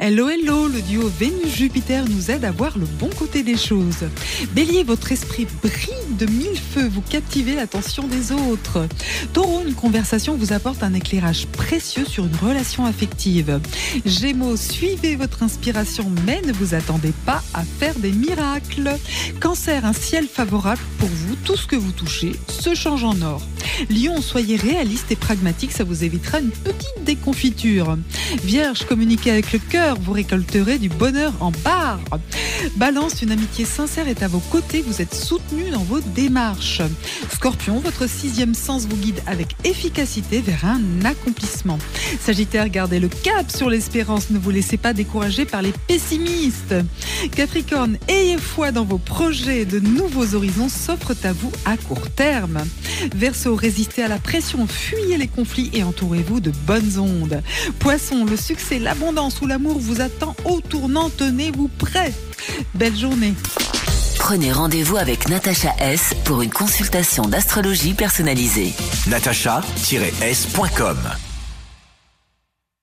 Hello, hello, le duo Vénus-Jupiter nous aide à voir le bon côté des choses. Bélier, votre esprit brille de mille feux, vous captivez l'attention des autres. Taureau, une conversation vous apporte un éclairage précieux sur une relation affective. Gémeaux, suivez votre inspiration, mais ne vous attendez pas à faire des miracles. Cancer, un ciel favorable pour vous, tout ce que vous touchez se change en or. Lion, soyez réaliste et pragmatique, ça vous évitera une petite déconfiture. Vierge, communiquez avec le cœur, vous récolterez du bonheur en barre. Balance, une amitié sincère est à vos côtés, vous êtes soutenu dans vos démarches. Scorpion, votre sixième sens vous guide avec efficacité vers un accomplissement. Sagittaire, gardez le cap sur l'espérance, ne vous laissez pas décourager par les pessimistes. Capricorne, ayez foi dans vos projets, de nouveaux horizons s'offrent à vous à court terme. Résistez à la pression, fuyez les conflits et entourez-vous de bonnes ondes. Poisson, le succès, l'abondance ou l'amour vous attend au tournant, tenez-vous prêt. Belle journée. Prenez rendez-vous avec Natacha S pour une consultation d'astrologie personnalisée. natacha-s.com